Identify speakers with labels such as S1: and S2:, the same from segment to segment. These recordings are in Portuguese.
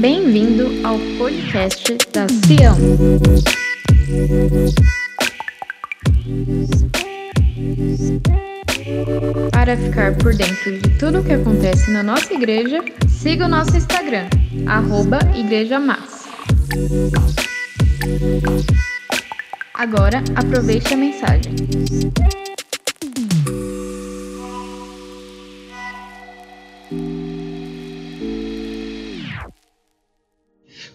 S1: Bem-vindo ao podcast da Sião. Para ficar por dentro de tudo o que acontece na nossa igreja, siga o nosso Instagram, arroba Igreja Massa. Agora aproveite a mensagem.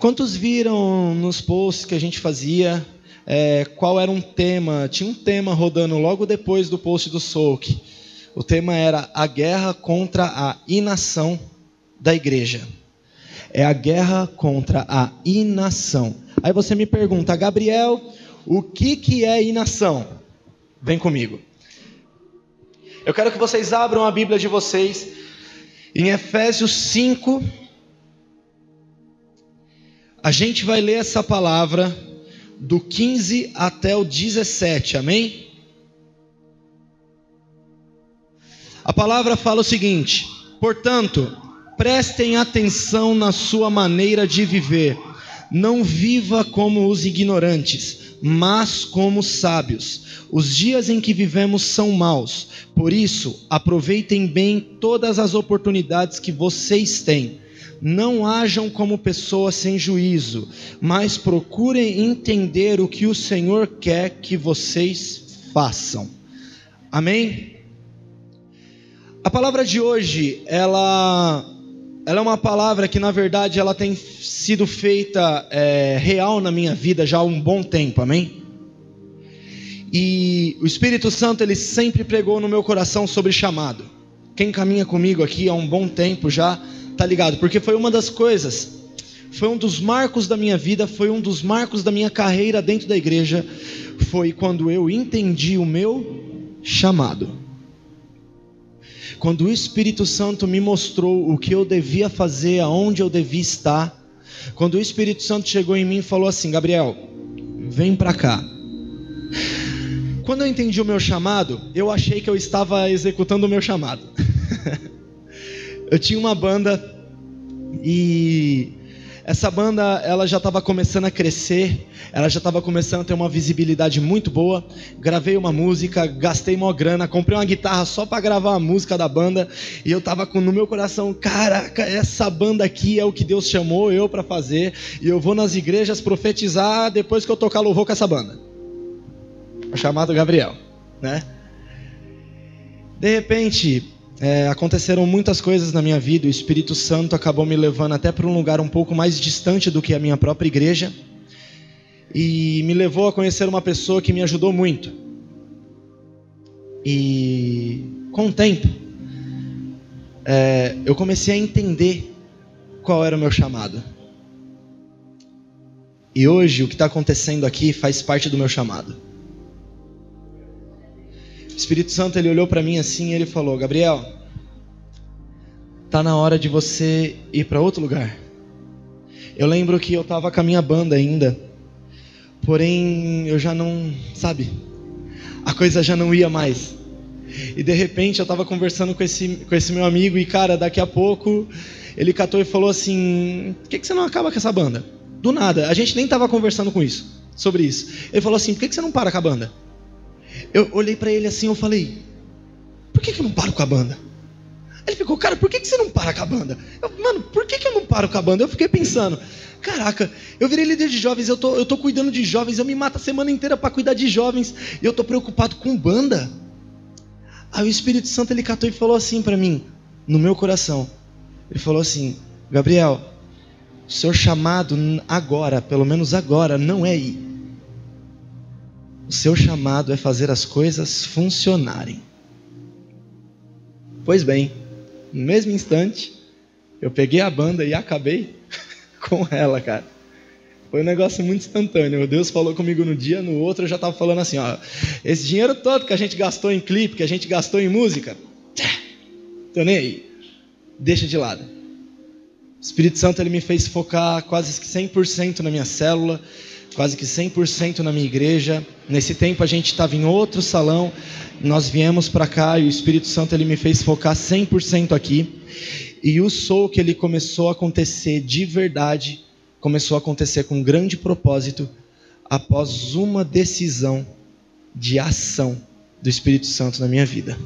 S2: Quantos viram nos posts que a gente fazia é, qual era um tema? Tinha um tema rodando logo depois do post do Souk. O tema era a guerra contra a inação da igreja. É a guerra contra a inação. Aí você me pergunta, Gabriel, o que, que é inação? Vem comigo. Eu quero que vocês abram a Bíblia de vocês em Efésios 5. A gente vai ler essa palavra do 15 até o 17, amém? A palavra fala o seguinte: portanto, prestem atenção na sua maneira de viver. Não viva como os ignorantes, mas como sábios. Os dias em que vivemos são maus, por isso, aproveitem bem todas as oportunidades que vocês têm. Não hajam como pessoas sem juízo, mas procurem entender o que o Senhor quer que vocês façam. Amém? A palavra de hoje, ela, ela é uma palavra que na verdade ela tem sido feita é, real na minha vida já há um bom tempo, amém? E o Espírito Santo ele sempre pregou no meu coração sobre chamado. Quem caminha comigo aqui há um bom tempo já tá ligado? Porque foi uma das coisas, foi um dos marcos da minha vida, foi um dos marcos da minha carreira dentro da igreja, foi quando eu entendi o meu chamado quando o Espírito Santo me mostrou o que eu devia fazer, aonde eu devia estar, quando o Espírito Santo chegou em mim e falou assim: Gabriel, vem para cá. Quando eu entendi o meu chamado, eu achei que eu estava executando o meu chamado. eu tinha uma banda e essa banda ela já estava começando a crescer, ela já estava começando a ter uma visibilidade muito boa. Gravei uma música, gastei uma grana, comprei uma guitarra só para gravar a música da banda e eu estava no meu coração, caraca, essa banda aqui é o que Deus chamou eu para fazer e eu vou nas igrejas profetizar depois que eu tocar louvor com essa banda. Chamado Gabriel, né? De repente, é, aconteceram muitas coisas na minha vida, o Espírito Santo acabou me levando até para um lugar um pouco mais distante do que a minha própria igreja, e me levou a conhecer uma pessoa que me ajudou muito. E com o tempo, é, eu comecei a entender qual era o meu chamado. E hoje o que está acontecendo aqui faz parte do meu chamado. O Espírito Santo ele olhou para mim assim e ele falou: Gabriel, tá na hora de você ir para outro lugar. Eu lembro que eu estava com a minha banda ainda, porém eu já não, sabe, a coisa já não ia mais. E de repente eu estava conversando com esse, com esse meu amigo e cara, daqui a pouco ele catou e falou assim: por que, que você não acaba com essa banda? Do nada, a gente nem estava conversando com isso, sobre isso. Ele falou assim: por que, que você não para com a banda? Eu olhei para ele assim, eu falei: Por que, que eu não paro com a banda? Ele ficou, cara, por que, que você não para com a banda? Eu, Mano, por que, que eu não paro com a banda? Eu fiquei pensando, caraca, eu virei líder de jovens, eu tô, eu tô cuidando de jovens, eu me mato a semana inteira para cuidar de jovens, e eu tô preocupado com banda. Aí o Espírito Santo ele catou e falou assim para mim, no meu coração. Ele falou assim: Gabriel, seu chamado agora, pelo menos agora, não é ir. O seu chamado é fazer as coisas funcionarem. Pois bem, no mesmo instante, eu peguei a banda e acabei com ela, cara. Foi um negócio muito instantâneo. Deus falou comigo no dia, no outro eu já estava falando assim: ó, esse dinheiro todo que a gente gastou em clipe, que a gente gastou em música, tô nem aí. Deixa de lado. O Espírito Santo ele me fez focar quase 100% na minha célula, quase que 100% na minha igreja. Nesse tempo a gente estava em outro salão, nós viemos para cá e o Espírito Santo ele me fez focar 100% aqui. E o soul que ele começou a acontecer de verdade, começou a acontecer com um grande propósito após uma decisão de ação do Espírito Santo na minha vida.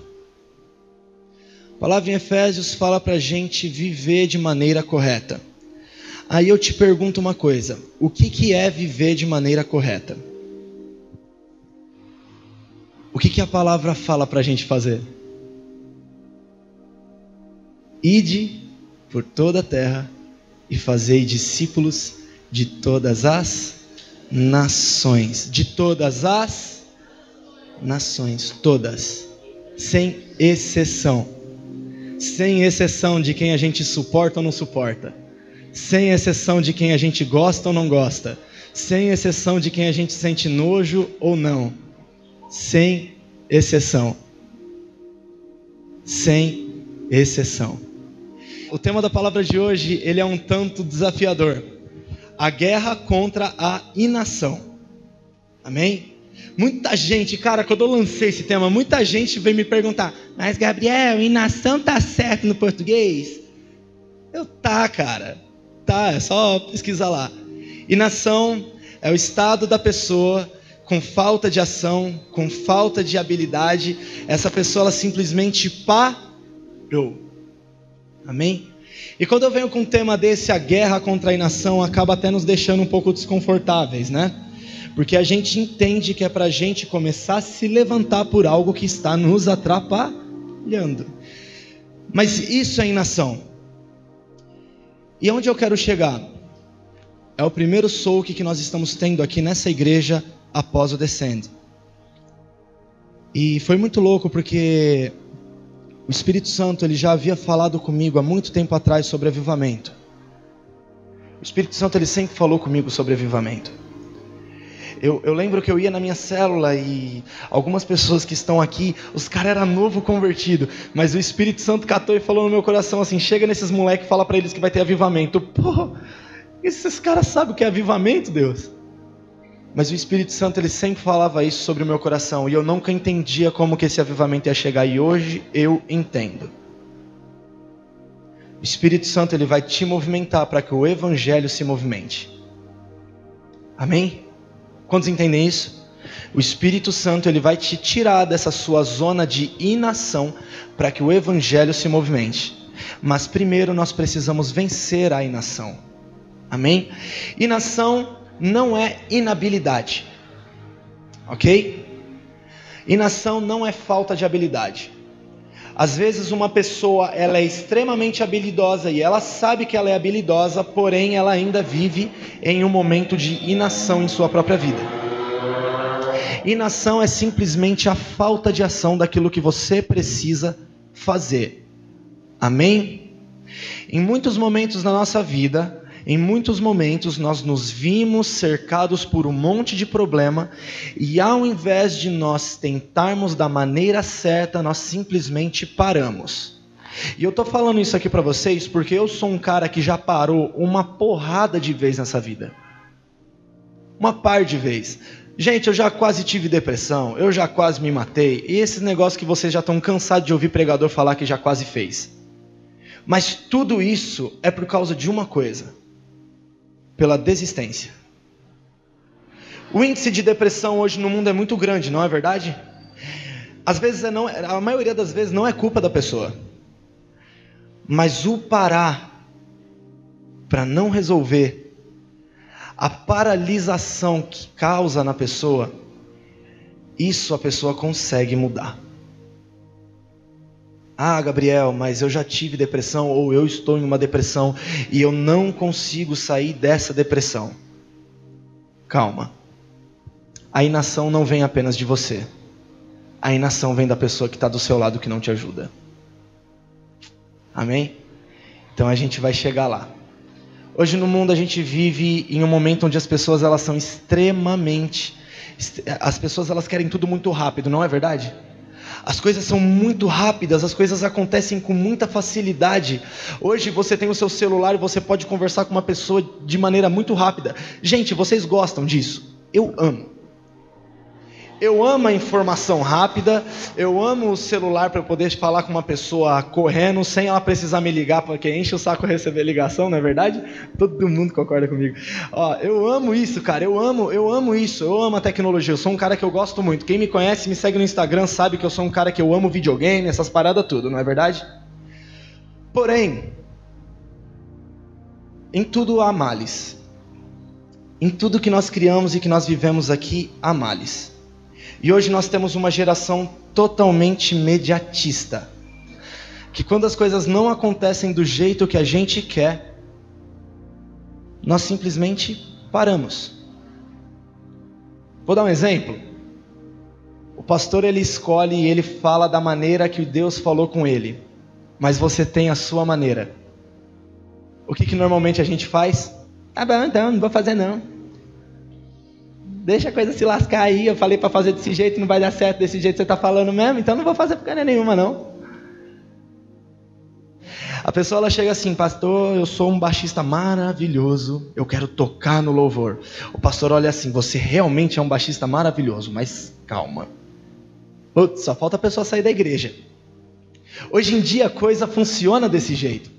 S2: A palavra em Efésios fala para a gente viver de maneira correta. Aí eu te pergunto uma coisa: o que, que é viver de maneira correta? O que, que a palavra fala para a gente fazer? Ide por toda a terra e fazei discípulos de todas as nações. De todas as nações, todas, sem exceção. Sem exceção de quem a gente suporta ou não suporta sem exceção de quem a gente gosta ou não gosta, sem exceção de quem a gente sente nojo ou não, sem exceção. Sem exceção. O tema da palavra de hoje, ele é um tanto desafiador. A guerra contra a inação. Amém? Muita gente, cara, quando eu lancei esse tema, muita gente veio me perguntar: "Mas Gabriel, inação tá certo no português?" Eu tá, cara tá, é só pesquisar lá. Inação é o estado da pessoa com falta de ação, com falta de habilidade. Essa pessoa ela simplesmente parou. Amém? E quando eu venho com um tema desse, a guerra contra a inação acaba até nos deixando um pouco desconfortáveis, né? Porque a gente entende que é para a gente começar a se levantar por algo que está nos atrapalhando. Mas isso é inação. E onde eu quero chegar? É o primeiro soak que nós estamos tendo aqui nessa igreja após o Descend. E foi muito louco porque o Espírito Santo ele já havia falado comigo há muito tempo atrás sobre avivamento. O Espírito Santo ele sempre falou comigo sobre avivamento. Eu, eu, lembro que eu ia na minha célula e algumas pessoas que estão aqui, os caras eram novo convertido, mas o Espírito Santo catou e falou no meu coração assim: chega nesses moleques e fala para eles que vai ter avivamento. Pô, esses caras sabem o que é avivamento, Deus? Mas o Espírito Santo ele sempre falava isso sobre o meu coração e eu nunca entendia como que esse avivamento ia chegar e hoje eu entendo. O Espírito Santo ele vai te movimentar para que o evangelho se movimente. Amém? Quantos entendem isso? O Espírito Santo ele vai te tirar dessa sua zona de inação para que o evangelho se movimente. Mas primeiro nós precisamos vencer a inação. Amém? Inação não é inabilidade. OK? Inação não é falta de habilidade. Às vezes uma pessoa ela é extremamente habilidosa e ela sabe que ela é habilidosa, porém ela ainda vive em um momento de inação em sua própria vida. Inação é simplesmente a falta de ação daquilo que você precisa fazer. Amém? Em muitos momentos na nossa vida, em muitos momentos nós nos vimos cercados por um monte de problema e ao invés de nós tentarmos da maneira certa, nós simplesmente paramos. E eu tô falando isso aqui para vocês porque eu sou um cara que já parou uma porrada de vez nessa vida. Uma par de vez. Gente, eu já quase tive depressão, eu já quase me matei, e esses negócios que vocês já estão cansados de ouvir pregador falar que já quase fez. Mas tudo isso é por causa de uma coisa: pela desistência. O índice de depressão hoje no mundo é muito grande, não é verdade? Às vezes é não, a maioria das vezes não é culpa da pessoa. Mas o parar para não resolver a paralisação que causa na pessoa, isso a pessoa consegue mudar. Ah, Gabriel, mas eu já tive depressão ou eu estou em uma depressão e eu não consigo sair dessa depressão. Calma. A inação não vem apenas de você. A inação vem da pessoa que está do seu lado que não te ajuda. Amém? Então a gente vai chegar lá. Hoje no mundo a gente vive em um momento onde as pessoas elas são extremamente, as pessoas elas querem tudo muito rápido, não é verdade? As coisas são muito rápidas, as coisas acontecem com muita facilidade. Hoje você tem o seu celular e você pode conversar com uma pessoa de maneira muito rápida. Gente, vocês gostam disso? Eu amo. Eu amo a informação rápida, eu amo o celular para poder falar com uma pessoa correndo sem ela precisar me ligar, porque enche o saco receber ligação, não é verdade? Todo mundo concorda comigo. Ó, eu amo isso, cara, eu amo, eu amo isso, eu amo a tecnologia, eu sou um cara que eu gosto muito. Quem me conhece, me segue no Instagram, sabe que eu sou um cara que eu amo videogame, essas paradas tudo, não é verdade? Porém, em tudo há males. Em tudo que nós criamos e que nós vivemos aqui, há males. E hoje nós temos uma geração totalmente mediatista. Que quando as coisas não acontecem do jeito que a gente quer, nós simplesmente paramos. Vou dar um exemplo. O pastor ele escolhe e ele fala da maneira que Deus falou com ele, mas você tem a sua maneira. O que, que normalmente a gente faz? Tá bom, então, não vou fazer não. Deixa a coisa se lascar aí. Eu falei para fazer desse jeito, não vai dar certo desse jeito que você está falando mesmo, então não vou fazer porcaria nenhuma, não. A pessoa ela chega assim, pastor, eu sou um baixista maravilhoso, eu quero tocar no louvor. O pastor olha assim, você realmente é um baixista maravilhoso, mas calma. Putz, só falta a pessoa sair da igreja. Hoje em dia a coisa funciona desse jeito.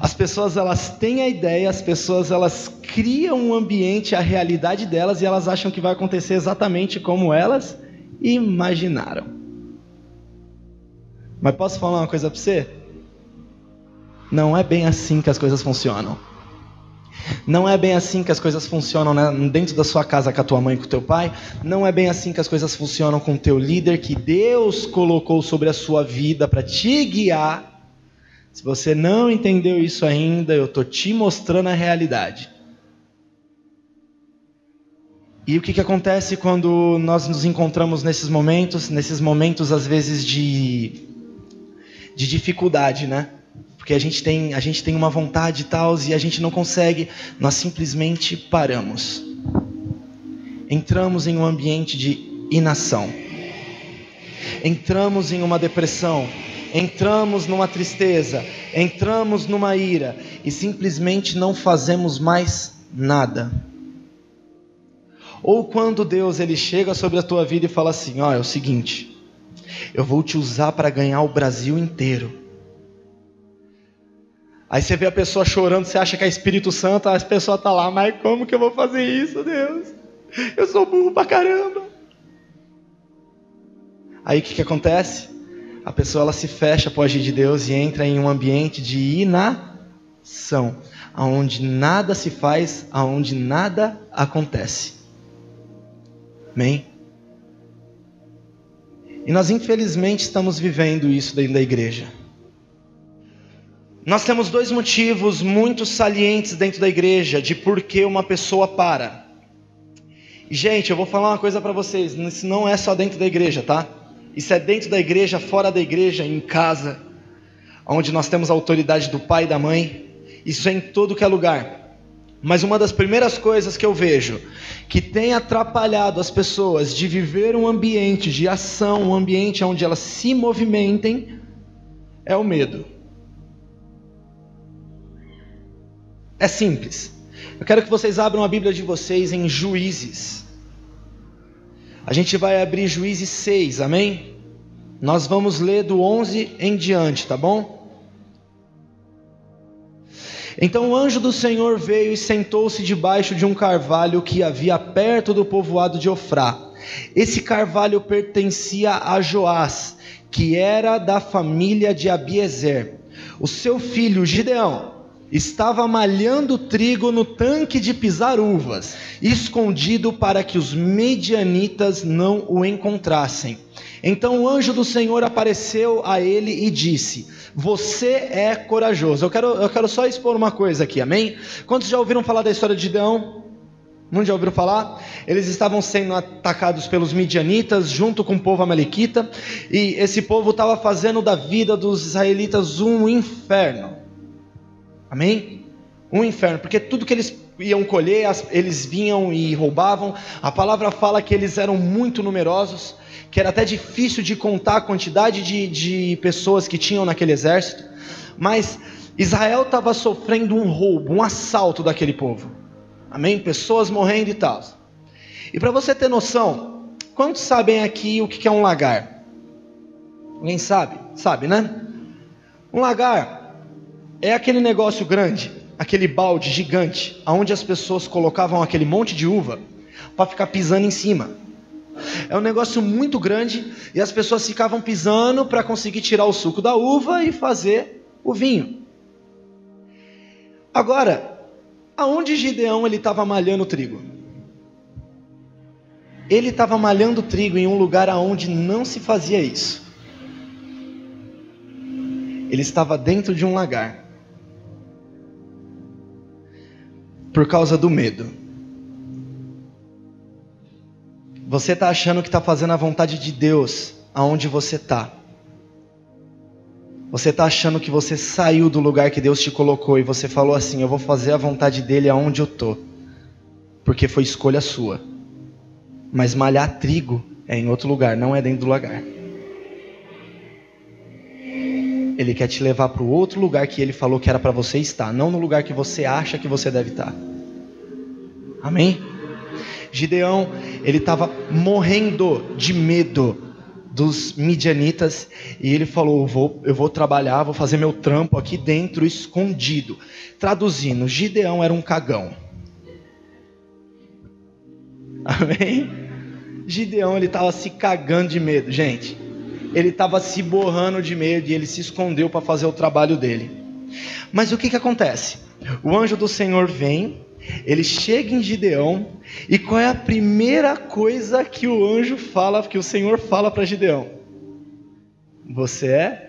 S2: As pessoas elas têm a ideia, as pessoas elas criam um ambiente, a realidade delas e elas acham que vai acontecer exatamente como elas imaginaram. Mas posso falar uma coisa para você? Não é bem assim que as coisas funcionam. Não é bem assim que as coisas funcionam né? dentro da sua casa com a tua mãe e com o teu pai. Não é bem assim que as coisas funcionam com o teu líder que Deus colocou sobre a sua vida para te guiar se você não entendeu isso ainda, eu estou te mostrando a realidade. E o que, que acontece quando nós nos encontramos nesses momentos, nesses momentos às vezes de, de dificuldade, né? Porque a gente tem, a gente tem uma vontade e tal e a gente não consegue, nós simplesmente paramos. Entramos em um ambiente de inação. Entramos em uma depressão entramos numa tristeza, entramos numa ira e simplesmente não fazemos mais nada. Ou quando Deus ele chega sobre a tua vida e fala assim: "Ó, é o seguinte, eu vou te usar para ganhar o Brasil inteiro". Aí você vê a pessoa chorando, você acha que é Espírito Santo, a pessoa tá lá, mas como que eu vou fazer isso, Deus? Eu sou burro pra caramba. Aí o que, que acontece? a pessoa ela se fecha para agir de Deus e entra em um ambiente de inação, aonde nada se faz, aonde nada acontece. Amém? E nós infelizmente estamos vivendo isso dentro da igreja. Nós temos dois motivos muito salientes dentro da igreja de por que uma pessoa para. Gente, eu vou falar uma coisa para vocês, isso não é só dentro da igreja, tá? Isso é dentro da igreja, fora da igreja, em casa, onde nós temos a autoridade do pai e da mãe. Isso é em todo que é lugar. Mas uma das primeiras coisas que eu vejo que tem atrapalhado as pessoas de viver um ambiente de ação, um ambiente onde elas se movimentem, é o medo. É simples. Eu quero que vocês abram a Bíblia de vocês em Juízes. A gente vai abrir Juízes 6, amém? Nós vamos ler do 11 em diante, tá bom? Então o anjo do Senhor veio e sentou-se debaixo de um carvalho que havia perto do povoado de Ofrá. Esse carvalho pertencia a Joás, que era da família de Abiezer. O seu filho Gideão estava malhando trigo no tanque de pisar uvas, escondido para que os medianitas não o encontrassem. Então o anjo do Senhor apareceu a ele e disse: Você é corajoso. Eu quero, eu quero só expor uma coisa aqui, amém? Quantos já ouviram falar da história de Gideão? Muitos já ouviram falar? Eles estavam sendo atacados pelos midianitas junto com o povo amalequita, e esse povo estava fazendo da vida dos israelitas um inferno. Amém? Um inferno, porque tudo que eles iam colher, eles vinham e roubavam. A palavra fala que eles eram muito numerosos, que era até difícil de contar a quantidade de, de pessoas que tinham naquele exército. Mas Israel estava sofrendo um roubo, um assalto daquele povo. Amém? Pessoas morrendo e tal. E para você ter noção, quantos sabem aqui o que é um lagar? Alguém sabe? Sabe, né? Um lagar é aquele negócio grande, aquele balde gigante, onde as pessoas colocavam aquele monte de uva para ficar pisando em cima. É um negócio muito grande e as pessoas ficavam pisando para conseguir tirar o suco da uva e fazer o vinho. Agora, aonde Gideão ele estava malhando trigo? Ele estava malhando trigo em um lugar aonde não se fazia isso. Ele estava dentro de um lagar. Por causa do medo. Você está achando que está fazendo a vontade de Deus aonde você está. Você está achando que você saiu do lugar que Deus te colocou e você falou assim: Eu vou fazer a vontade dele aonde eu estou. Porque foi escolha sua. Mas malhar trigo é em outro lugar, não é dentro do lagar. Ele quer te levar para o outro lugar que ele falou que era para você estar, não no lugar que você acha que você deve estar. Amém? Gideão, ele estava morrendo de medo dos midianitas e ele falou: eu vou, eu vou trabalhar, vou fazer meu trampo aqui dentro, escondido. Traduzindo, Gideão era um cagão. Amém? Gideão ele estava se cagando de medo, gente ele estava se borrando de medo e ele se escondeu para fazer o trabalho dele. Mas o que, que acontece? O anjo do Senhor vem, ele chega em Gideão, e qual é a primeira coisa que o anjo fala, que o Senhor fala para Gideão? Você é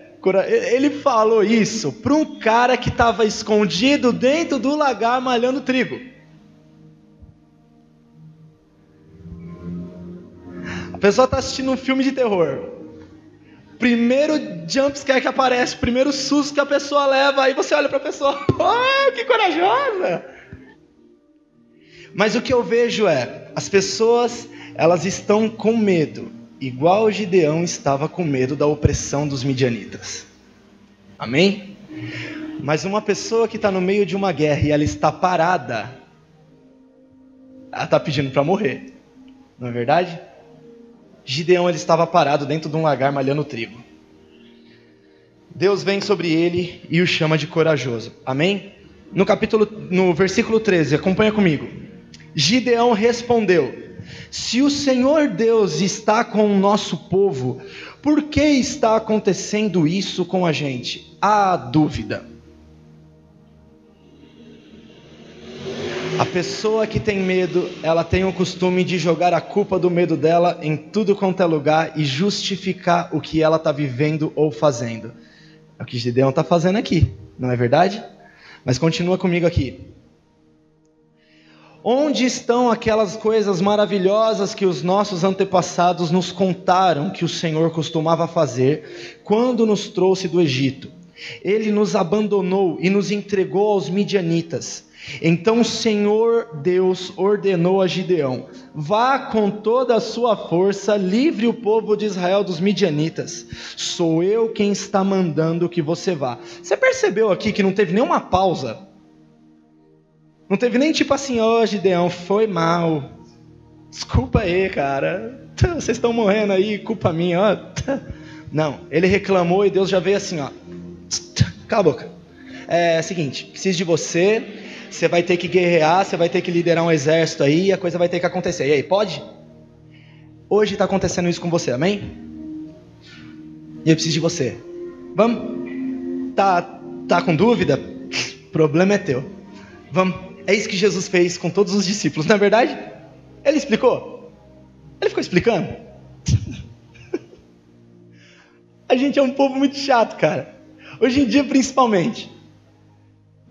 S2: ele falou isso para um cara que estava escondido dentro do lagar malhando trigo. A pessoa está assistindo um filme de terror primeiro jumpscare que aparece, primeiro susto que a pessoa leva, aí você olha para a pessoa, oh, que corajosa! Mas o que eu vejo é, as pessoas, elas estão com medo, igual Gideão estava com medo da opressão dos midianitas. Amém? Mas uma pessoa que está no meio de uma guerra e ela está parada, ela está pedindo para morrer, não é verdade? Gideão ele estava parado dentro de um lagar malhando trigo. Deus vem sobre ele e o chama de corajoso. Amém? No capítulo, no versículo 13, acompanha comigo. Gideão respondeu: Se o Senhor Deus está com o nosso povo, por que está acontecendo isso com a gente? Há dúvida. A pessoa que tem medo, ela tem o costume de jogar a culpa do medo dela em tudo quanto é lugar e justificar o que ela está vivendo ou fazendo. É o que Gideão está fazendo aqui, não é verdade? Mas continua comigo aqui. Onde estão aquelas coisas maravilhosas que os nossos antepassados nos contaram que o Senhor costumava fazer quando nos trouxe do Egito? Ele nos abandonou e nos entregou aos midianitas então o Senhor Deus ordenou a Gideão: Vá com toda a sua força, livre o povo de Israel dos midianitas. Sou eu quem está mandando que você vá. Você percebeu aqui que não teve nenhuma pausa? Não teve nem tipo assim, ó oh, Gideão, foi mal. Desculpa aí, cara. Vocês estão morrendo aí, culpa minha, ó. Não, ele reclamou e Deus já veio assim, ó. Cala a boca. É seguinte, preciso de você você vai ter que guerrear, você vai ter que liderar um exército aí, a coisa vai ter que acontecer. E aí, pode? Hoje está acontecendo isso com você, amém? E eu preciso de você. Vamos? Tá, tá com dúvida? Problema é teu. Vamos. É isso que Jesus fez com todos os discípulos, não é verdade? Ele explicou? Ele ficou explicando? a gente é um povo muito chato, cara. Hoje em dia, principalmente.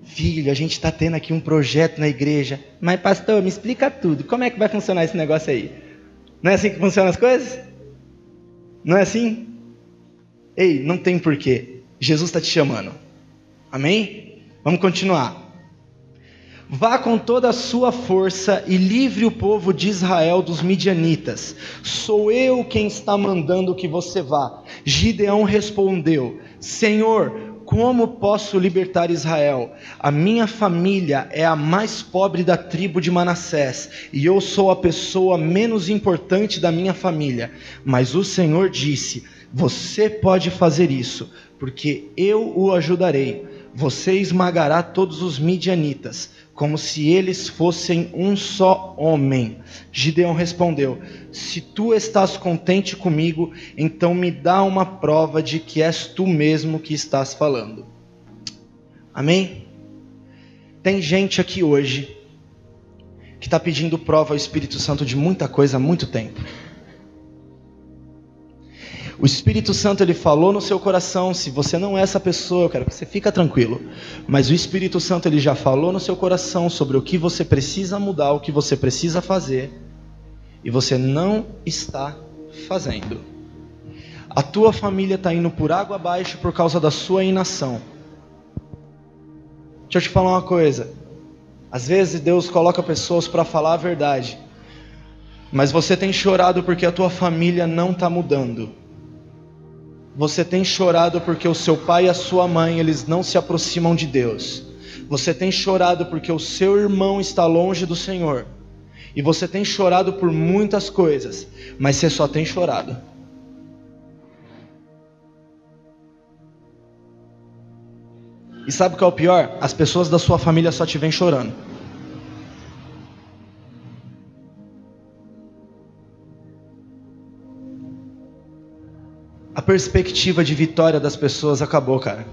S2: Filho, a gente está tendo aqui um projeto na igreja. Mas, pastor, me explica tudo. Como é que vai funcionar esse negócio aí? Não é assim que funcionam as coisas? Não é assim? Ei, não tem porquê. Jesus está te chamando. Amém? Vamos continuar. Vá com toda a sua força e livre o povo de Israel dos midianitas. Sou eu quem está mandando que você vá. Gideão respondeu: Senhor, como posso libertar Israel? A minha família é a mais pobre da tribo de Manassés, e eu sou a pessoa menos importante da minha família. Mas o Senhor disse: Você pode fazer isso, porque eu o ajudarei. Você esmagará todos os midianitas como se eles fossem um só homem. Gideão respondeu: Se tu estás contente comigo, então me dá uma prova de que és tu mesmo que estás falando. Amém? Tem gente aqui hoje que está pedindo prova ao Espírito Santo de muita coisa há muito tempo. O Espírito Santo ele falou no seu coração, se você não é essa pessoa, eu quero que você fica tranquilo. Mas o Espírito Santo ele já falou no seu coração sobre o que você precisa mudar, o que você precisa fazer, e você não está fazendo. A tua família está indo por água abaixo por causa da sua inação. Deixa eu te falar uma coisa. Às vezes Deus coloca pessoas para falar a verdade, mas você tem chorado porque a tua família não está mudando. Você tem chorado porque o seu pai e a sua mãe, eles não se aproximam de Deus. Você tem chorado porque o seu irmão está longe do Senhor. E você tem chorado por muitas coisas, mas você só tem chorado. E sabe o que é o pior? As pessoas da sua família só te vêm chorando. A perspectiva de vitória das pessoas acabou, cara.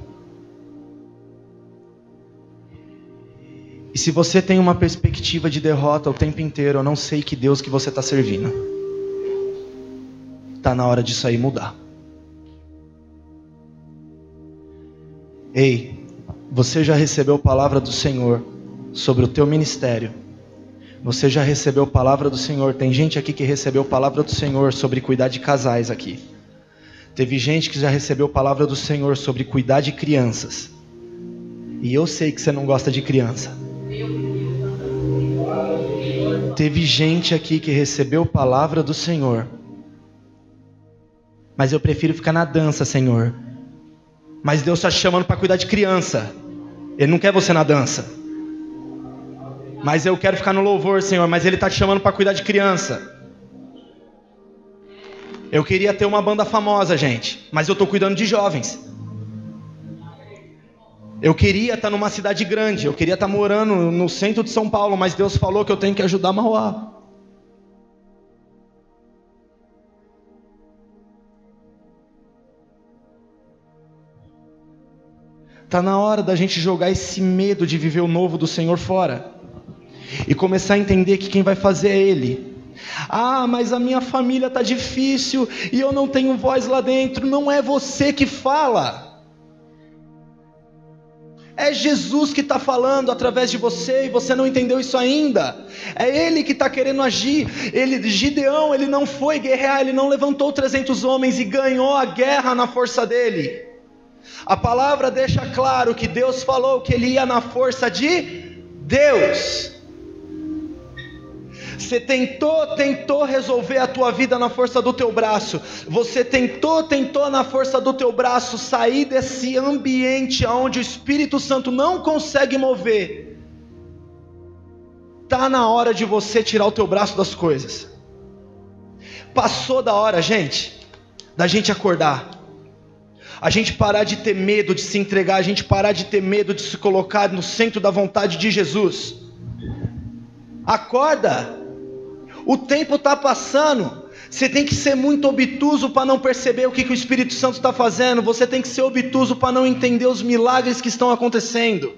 S2: E se você tem uma perspectiva de derrota o tempo inteiro, eu não sei que Deus que você está servindo. Está na hora disso aí mudar. Ei, você já recebeu palavra do Senhor sobre o teu ministério? Você já recebeu palavra do Senhor? Tem gente aqui que recebeu palavra do Senhor sobre cuidar de casais aqui. Teve gente que já recebeu palavra do Senhor sobre cuidar de crianças. E eu sei que você não gosta de criança. Teve gente aqui que recebeu palavra do Senhor. Mas eu prefiro ficar na dança, Senhor. Mas Deus está chamando para cuidar de criança. Ele não quer você na dança. Mas eu quero ficar no louvor, Senhor. Mas Ele está te chamando para cuidar de criança. Eu queria ter uma banda famosa, gente, mas eu estou cuidando de jovens. Eu queria estar numa cidade grande, eu queria estar morando no centro de São Paulo, mas Deus falou que eu tenho que ajudar Mauá. Está na hora da gente jogar esse medo de viver o novo do Senhor fora e começar a entender que quem vai fazer é Ele. Ah, mas a minha família está difícil e eu não tenho voz lá dentro. Não é você que fala. É Jesus que está falando através de você e você não entendeu isso ainda. É Ele que está querendo agir. Ele, Gideão, ele não foi guerrear, ele não levantou 300 homens e ganhou a guerra na força dele. A palavra deixa claro que Deus falou que ele ia na força de Deus. Você tentou, tentou resolver a tua vida na força do teu braço. Você tentou, tentou na força do teu braço sair desse ambiente onde o Espírito Santo não consegue mover. Tá na hora de você tirar o teu braço das coisas. Passou da hora, gente, da gente acordar. A gente parar de ter medo de se entregar, a gente parar de ter medo de se colocar no centro da vontade de Jesus. Acorda, o tempo está passando. Você tem que ser muito obtuso para não perceber o que, que o Espírito Santo está fazendo. Você tem que ser obtuso para não entender os milagres que estão acontecendo.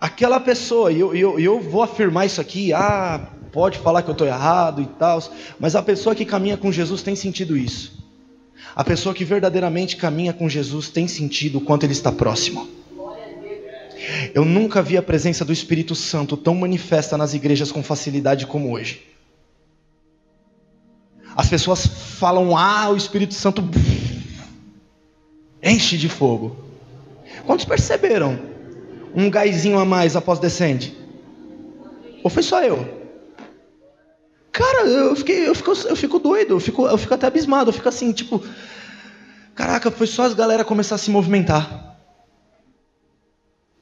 S2: Aquela pessoa, e eu, eu, eu vou afirmar isso aqui, ah, pode falar que eu estou errado e tal, mas a pessoa que caminha com Jesus tem sentido isso. A pessoa que verdadeiramente caminha com Jesus tem sentido o quanto ele está próximo. Eu nunca vi a presença do Espírito Santo tão manifesta nas igrejas com facilidade como hoje. As pessoas falam, ah, o Espírito Santo enche de fogo. Quantos perceberam? um gásinho a mais após descende? Ou foi só eu? Cara, eu, fiquei, eu, fico, eu fico doido, eu fico, eu fico até abismado, eu fico assim, tipo, caraca, foi só as galera começar a se movimentar.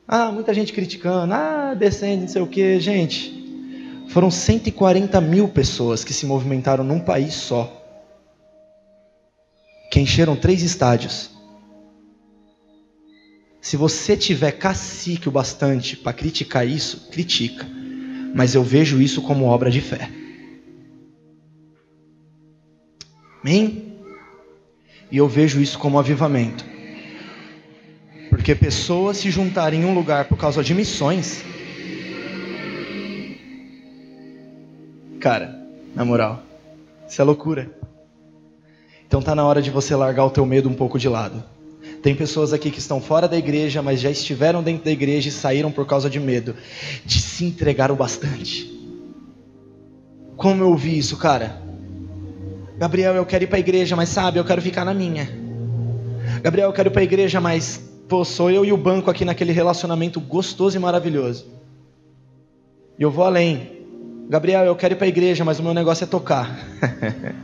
S2: Ah, muita gente criticando, ah, descende, não sei o que, gente. Foram 140 mil pessoas que se movimentaram num país só, que encheram três estádios. Se você tiver cacique o bastante para criticar isso, critica. Mas eu vejo isso como obra de fé. Amém? E eu vejo isso como avivamento. Porque pessoas se juntarem em um lugar por causa de missões. Cara, na moral, isso é loucura. Então tá na hora de você largar o teu medo um pouco de lado. Tem pessoas aqui que estão fora da igreja, mas já estiveram dentro da igreja e saíram por causa de medo, de se entregar o bastante. Como eu ouvi isso, cara? Gabriel, eu quero ir para a igreja, mas sabe, eu quero ficar na minha. Gabriel, eu quero ir para a igreja, mas pô, sou eu e o banco aqui naquele relacionamento gostoso e maravilhoso. E eu vou além. Gabriel, eu quero ir para a igreja, mas o meu negócio é tocar.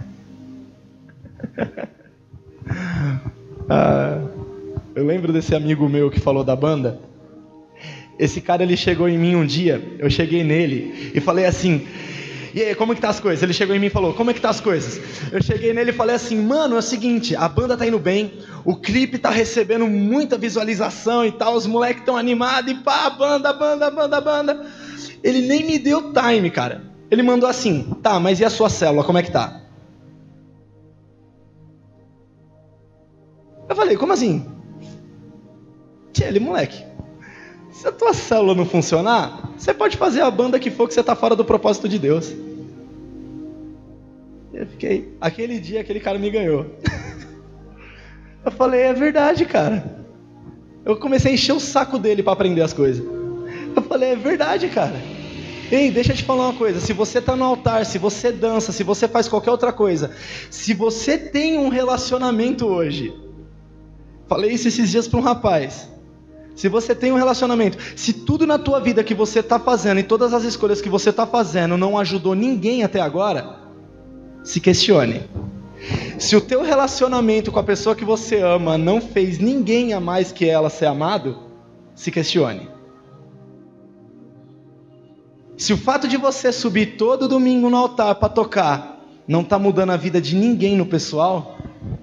S2: ah, eu lembro desse amigo meu que falou da banda. Esse cara ele chegou em mim um dia, eu cheguei nele e falei assim: "E aí, como é que tá as coisas?" Ele chegou em mim e falou: "Como é que tá as coisas?" Eu cheguei nele e falei assim: "Mano, é o seguinte, a banda tá indo bem, o clipe tá recebendo muita visualização e tal, os moleques estão animados e pá, banda, banda, banda, banda." Ele nem me deu time, cara. Ele mandou assim: "Tá, mas e a sua célula, como é que tá?" Eu falei: "Como assim?" Tchê, ele, moleque, se a tua célula não funcionar, você pode fazer a banda que for que você está fora do propósito de Deus. Eu fiquei, aquele dia aquele cara me ganhou. Eu falei, é verdade, cara. Eu comecei a encher o saco dele para aprender as coisas. Eu falei, é verdade, cara. Ei, deixa eu te falar uma coisa. Se você está no altar, se você dança, se você faz qualquer outra coisa, se você tem um relacionamento hoje, falei isso esses dias para um rapaz. Se você tem um relacionamento, se tudo na tua vida que você está fazendo e todas as escolhas que você está fazendo não ajudou ninguém até agora, se questione. Se o teu relacionamento com a pessoa que você ama não fez ninguém a mais que ela ser amado, se questione. Se o fato de você subir todo domingo no altar para tocar não está mudando a vida de ninguém no pessoal,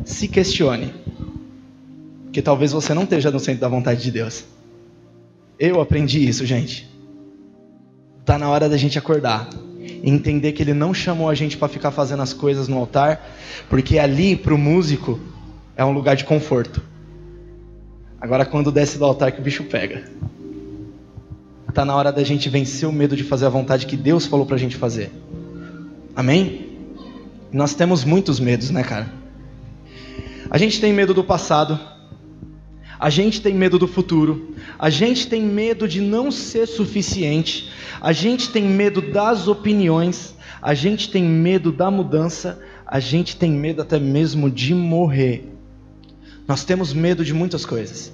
S2: se questione. Porque talvez você não esteja no centro da vontade de Deus. Eu aprendi isso, gente. Tá na hora da gente acordar. Entender que Ele não chamou a gente para ficar fazendo as coisas no altar, porque ali, para o músico, é um lugar de conforto. Agora, quando desce do altar, que o bicho pega. Tá na hora da gente vencer o medo de fazer a vontade que Deus falou para a gente fazer. Amém? Nós temos muitos medos, né, cara? A gente tem medo do passado, a gente tem medo do futuro, a gente tem medo de não ser suficiente, a gente tem medo das opiniões, a gente tem medo da mudança, a gente tem medo até mesmo de morrer. Nós temos medo de muitas coisas.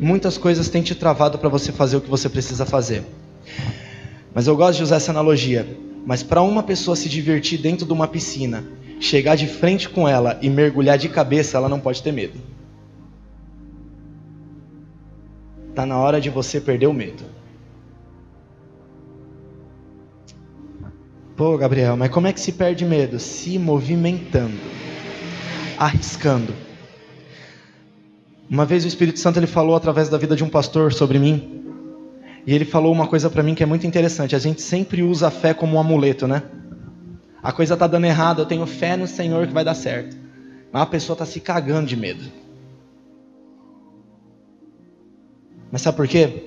S2: Muitas coisas têm te travado para você fazer o que você precisa fazer. Mas eu gosto de usar essa analogia. Mas para uma pessoa se divertir dentro de uma piscina, chegar de frente com ela e mergulhar de cabeça, ela não pode ter medo. Está na hora de você perder o medo. Pô, Gabriel, mas como é que se perde medo? Se movimentando, arriscando. Uma vez o Espírito Santo ele falou através da vida de um pastor sobre mim. E ele falou uma coisa para mim que é muito interessante. A gente sempre usa a fé como um amuleto, né? A coisa tá dando errado, eu tenho fé no Senhor que vai dar certo. Mas a pessoa tá se cagando de medo. Mas sabe por quê?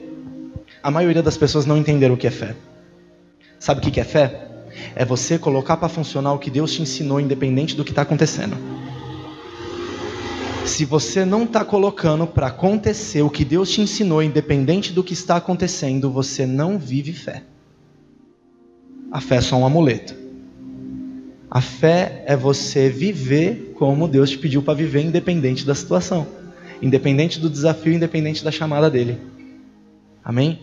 S2: A maioria das pessoas não entenderam o que é fé. Sabe o que é fé? É você colocar para funcionar o que Deus te ensinou, independente do que está acontecendo. Se você não está colocando para acontecer o que Deus te ensinou, independente do que está acontecendo, você não vive fé. A fé é só um amuleto. A fé é você viver como Deus te pediu para viver, independente da situação independente do desafio, independente da chamada dele. Amém?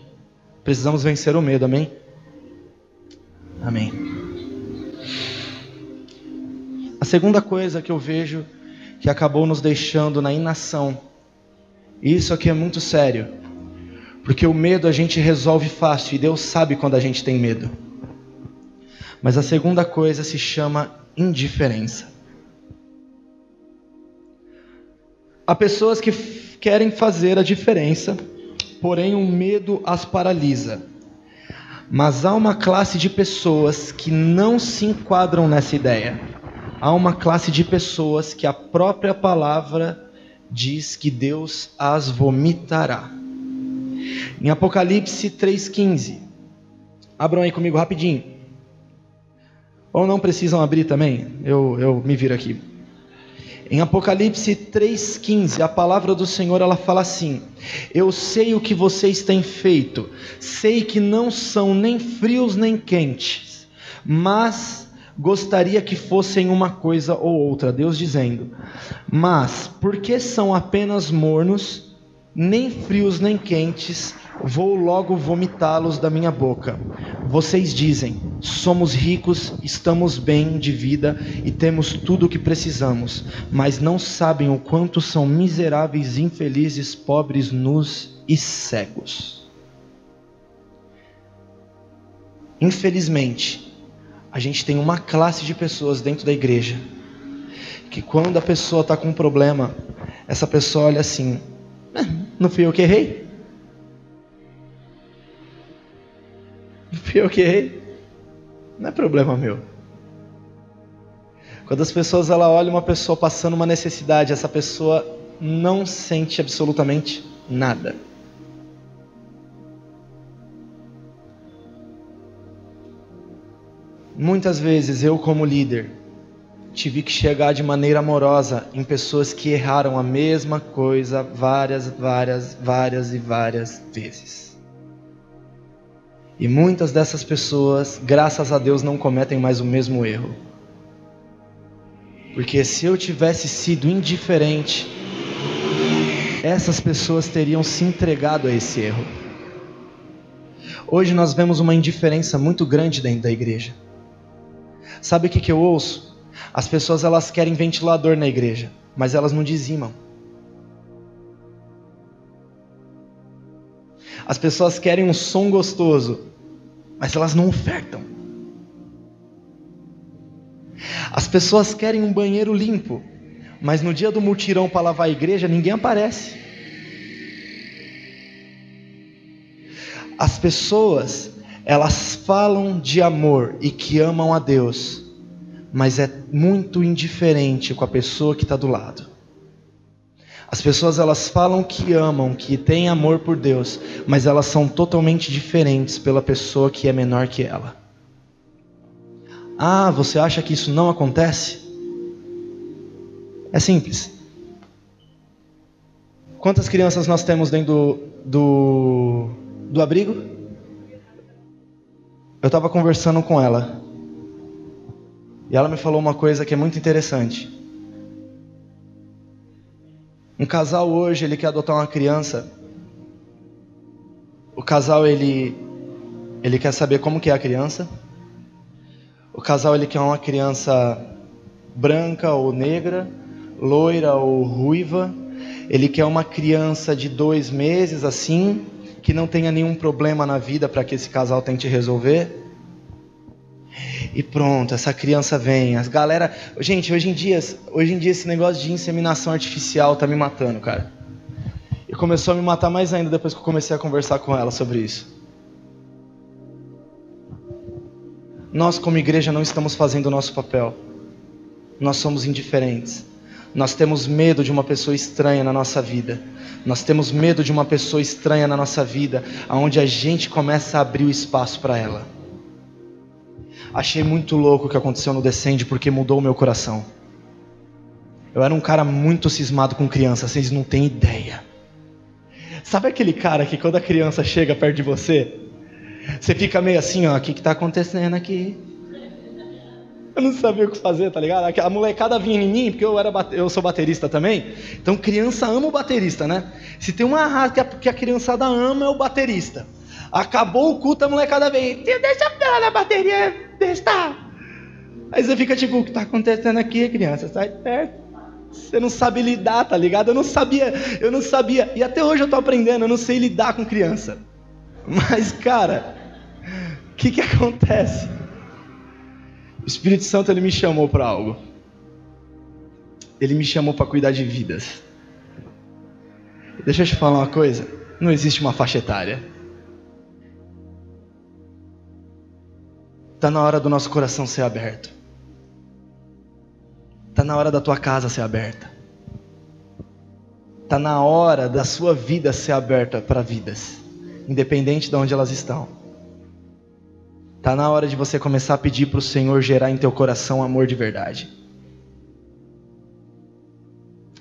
S2: Precisamos vencer o medo, amém? Amém. A segunda coisa que eu vejo que acabou nos deixando na inação, e isso aqui é muito sério, porque o medo a gente resolve fácil e Deus sabe quando a gente tem medo. Mas a segunda coisa se chama indiferença. Há pessoas que querem fazer a diferença, porém o medo as paralisa. Mas há uma classe de pessoas que não se enquadram nessa ideia. Há uma classe de pessoas que a própria palavra diz que Deus as vomitará. Em Apocalipse 3,15. Abram aí comigo rapidinho. Ou não precisam abrir também? Eu, eu me viro aqui. Em Apocalipse 3,15, a palavra do Senhor ela fala assim: Eu sei o que vocês têm feito, sei que não são nem frios nem quentes, mas gostaria que fossem uma coisa ou outra. Deus dizendo: Mas porque são apenas mornos, nem frios nem quentes, vou logo vomitá-los da minha boca. Vocês dizem: somos ricos, estamos bem de vida e temos tudo o que precisamos, mas não sabem o quanto são miseráveis, infelizes, pobres, nus e cegos. Infelizmente, a gente tem uma classe de pessoas dentro da igreja que quando a pessoa está com um problema, essa pessoa olha assim: ah, não fui eu que errei? Fui que Não é problema meu. Quando as pessoas ela olham uma pessoa passando uma necessidade, essa pessoa não sente absolutamente nada. Muitas vezes eu, como líder, tive que chegar de maneira amorosa em pessoas que erraram a mesma coisa várias, várias, várias e várias vezes. E muitas dessas pessoas, graças a Deus, não cometem mais o mesmo erro. Porque se eu tivesse sido indiferente, essas pessoas teriam se entregado a esse erro. Hoje nós vemos uma indiferença muito grande dentro da igreja. Sabe o que, que eu ouço? As pessoas elas querem ventilador na igreja, mas elas não dizimam. As pessoas querem um som gostoso, mas elas não ofertam. As pessoas querem um banheiro limpo, mas no dia do mutirão para lavar a igreja ninguém aparece. As pessoas, elas falam de amor e que amam a Deus, mas é muito indiferente com a pessoa que está do lado. As pessoas elas falam que amam, que têm amor por Deus, mas elas são totalmente diferentes pela pessoa que é menor que ela. Ah, você acha que isso não acontece? É simples. Quantas crianças nós temos dentro do, do, do abrigo? Eu estava conversando com ela. E ela me falou uma coisa que é muito interessante. Um casal hoje, ele quer adotar uma criança. O casal, ele, ele quer saber como que é a criança. O casal, ele quer uma criança branca ou negra, loira ou ruiva. Ele quer uma criança de dois meses, assim, que não tenha nenhum problema na vida para que esse casal tente resolver e pronto, essa criança vem. As galera, gente, hoje em dia, hoje em dia esse negócio de inseminação artificial tá me matando, cara. E começou a me matar mais ainda depois que eu comecei a conversar com ela sobre isso. Nós como igreja não estamos fazendo o nosso papel. Nós somos indiferentes. Nós temos medo de uma pessoa estranha na nossa vida. Nós temos medo de uma pessoa estranha na nossa vida, aonde a gente começa a abrir o espaço para ela. Achei muito louco o que aconteceu no Descende porque mudou o meu coração. Eu era um cara muito cismado com criança, vocês não têm ideia. Sabe aquele cara que quando a criança chega perto de você, você fica meio assim, ó, o que está acontecendo aqui? Eu não sabia o que fazer, tá ligado? A molecada vinha em mim, porque eu, era, eu sou baterista também. Então, criança ama o baterista, né? Se tem uma raça que que a criançada ama, é o baterista. Acabou o culto, a molecada vem. Deixa eu na bateria, deixa. Aí você fica tipo, o que está acontecendo aqui, criança? Sai perto. Você não sabe lidar, tá ligado? Eu não sabia, eu não sabia. E até hoje eu tô aprendendo, eu não sei lidar com criança. Mas, cara, o que que acontece? O Espírito Santo ele me chamou para algo. Ele me chamou para cuidar de vidas. Deixa eu te falar uma coisa. Não existe uma faixa etária. Está na hora do nosso coração ser aberto. Está na hora da tua casa ser aberta. Está na hora da sua vida ser aberta para vidas, independente de onde elas estão. Está na hora de você começar a pedir para o Senhor gerar em teu coração amor de verdade.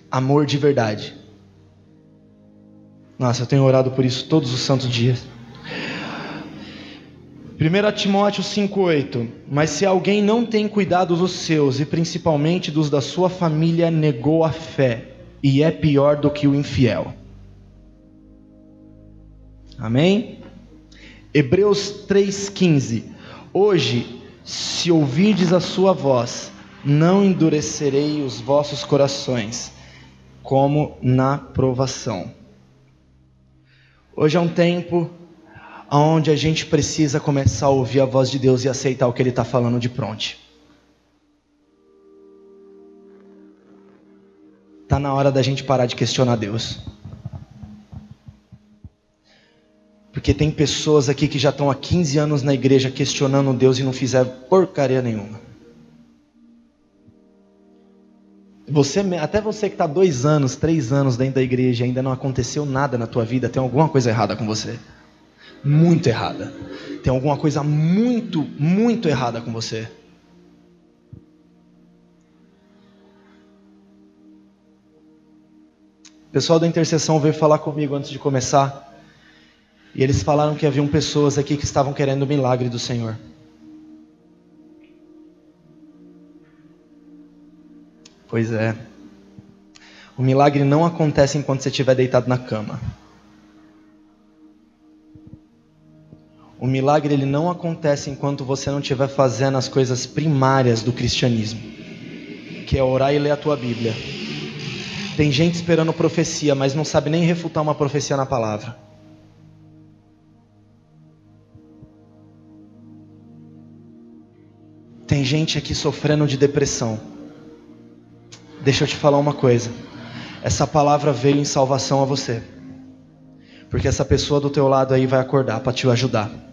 S2: Amor de verdade. Nossa, eu tenho orado por isso todos os santos dias. 1 Timóteo 5,8: Mas se alguém não tem cuidado dos seus, e principalmente dos da sua família, negou a fé, e é pior do que o infiel. Amém? Hebreus 3,15: Hoje, se ouvirdes a sua voz, não endurecerei os vossos corações, como na provação. Hoje é um tempo onde a gente precisa começar a ouvir a voz de Deus e aceitar o que Ele está falando de pronto. Está na hora da gente parar de questionar Deus. Porque tem pessoas aqui que já estão há 15 anos na igreja questionando Deus e não fizeram porcaria nenhuma. Você, até você que está dois anos, três anos dentro da igreja, ainda não aconteceu nada na tua vida, tem alguma coisa errada com você. Muito errada. Tem alguma coisa muito, muito errada com você. O pessoal da intercessão veio falar comigo antes de começar. E eles falaram que haviam pessoas aqui que estavam querendo o milagre do Senhor. Pois é. O milagre não acontece enquanto você estiver deitado na cama. O milagre ele não acontece enquanto você não estiver fazendo as coisas primárias do cristianismo, que é orar e ler a tua Bíblia. Tem gente esperando profecia, mas não sabe nem refutar uma profecia na palavra. Tem gente aqui sofrendo de depressão. Deixa eu te falar uma coisa. Essa palavra veio em salvação a você. Porque essa pessoa do teu lado aí vai acordar para te ajudar.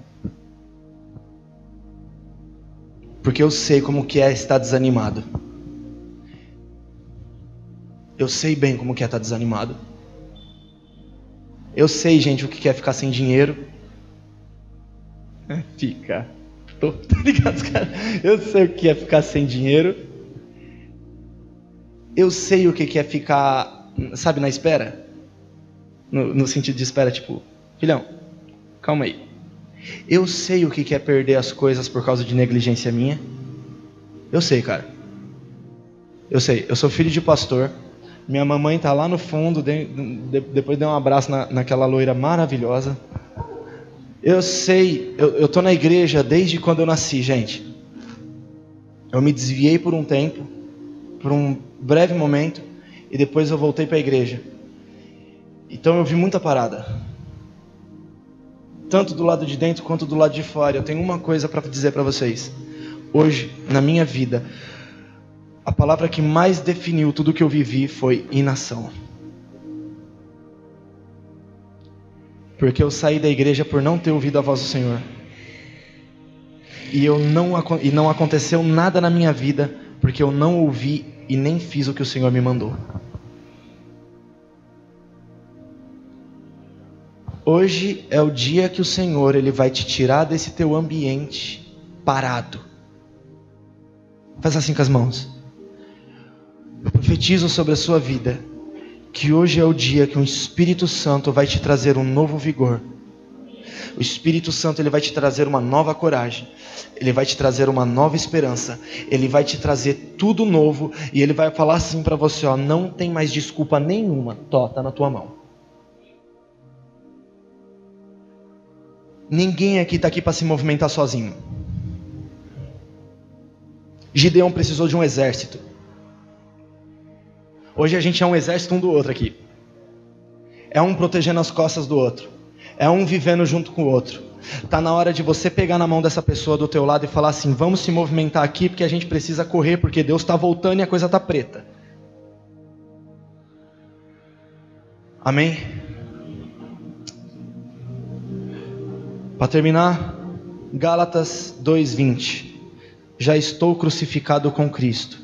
S2: Porque eu sei como que é estar desanimado. Eu sei bem como que é estar desanimado. Eu sei, gente, o que é ficar sem dinheiro. Fica. Tô, tô ligado, cara? Eu sei o que é ficar sem dinheiro. Eu sei o que é ficar, sabe, na espera. No, no sentido de espera, tipo, filhão, calma aí. Eu sei o que é perder as coisas por causa de negligência minha. Eu sei, cara. Eu sei. Eu sou filho de pastor. Minha mamãe está lá no fundo. De, de, depois deu um abraço na, naquela loira maravilhosa. Eu sei, eu estou na igreja desde quando eu nasci, gente. Eu me desviei por um tempo, por um breve momento, e depois eu voltei para a igreja. Então eu vi muita parada, tanto do lado de dentro quanto do lado de fora. Eu tenho uma coisa para dizer para vocês. Hoje, na minha vida, a palavra que mais definiu tudo que eu vivi foi inação. Porque eu saí da igreja por não ter ouvido a voz do Senhor. E, eu não, e não aconteceu nada na minha vida porque eu não ouvi e nem fiz o que o Senhor me mandou. Hoje é o dia que o Senhor ele vai te tirar desse teu ambiente parado. Faz assim com as mãos. Eu profetizo sobre a sua vida que hoje é o dia que o Espírito Santo vai te trazer um novo vigor. O Espírito Santo ele vai te trazer uma nova coragem. Ele vai te trazer uma nova esperança. Ele vai te trazer tudo novo e ele vai falar assim para você, ó, não tem mais desculpa nenhuma. Tó, tá na tua mão. Ninguém aqui está aqui para se movimentar sozinho. Gideão precisou de um exército. Hoje a gente é um exército um do outro aqui. É um protegendo as costas do outro. É um vivendo junto com o outro. Tá na hora de você pegar na mão dessa pessoa do teu lado e falar assim: "Vamos se movimentar aqui porque a gente precisa correr porque Deus está voltando e a coisa tá preta". Amém. Para terminar, Gálatas 2:20. Já estou crucificado com Cristo.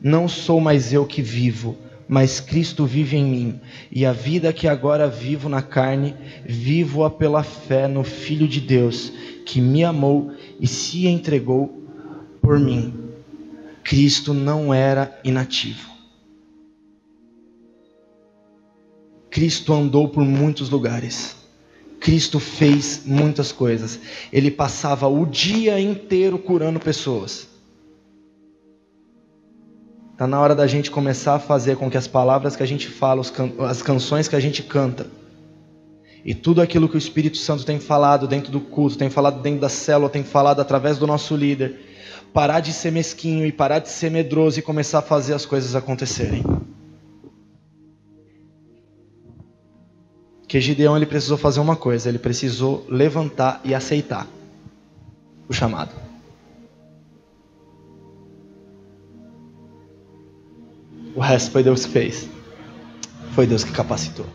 S2: Não sou mais eu que vivo, mas Cristo vive em mim, e a vida que agora vivo na carne, vivo-a pela fé no Filho de Deus, que me amou e se entregou por mim. Cristo não era inativo. Cristo andou por muitos lugares. Cristo fez muitas coisas. Ele passava o dia inteiro curando pessoas. Está na hora da gente começar a fazer com que as palavras que a gente fala, as canções que a gente canta, e tudo aquilo que o Espírito Santo tem falado dentro do culto, tem falado dentro da célula, tem falado através do nosso líder, parar de ser mesquinho e parar de ser medroso e começar a fazer as coisas acontecerem. Que Gideão ele precisou fazer uma coisa, ele precisou levantar e aceitar o chamado. O resto foi Deus que fez. Foi Deus que capacitou.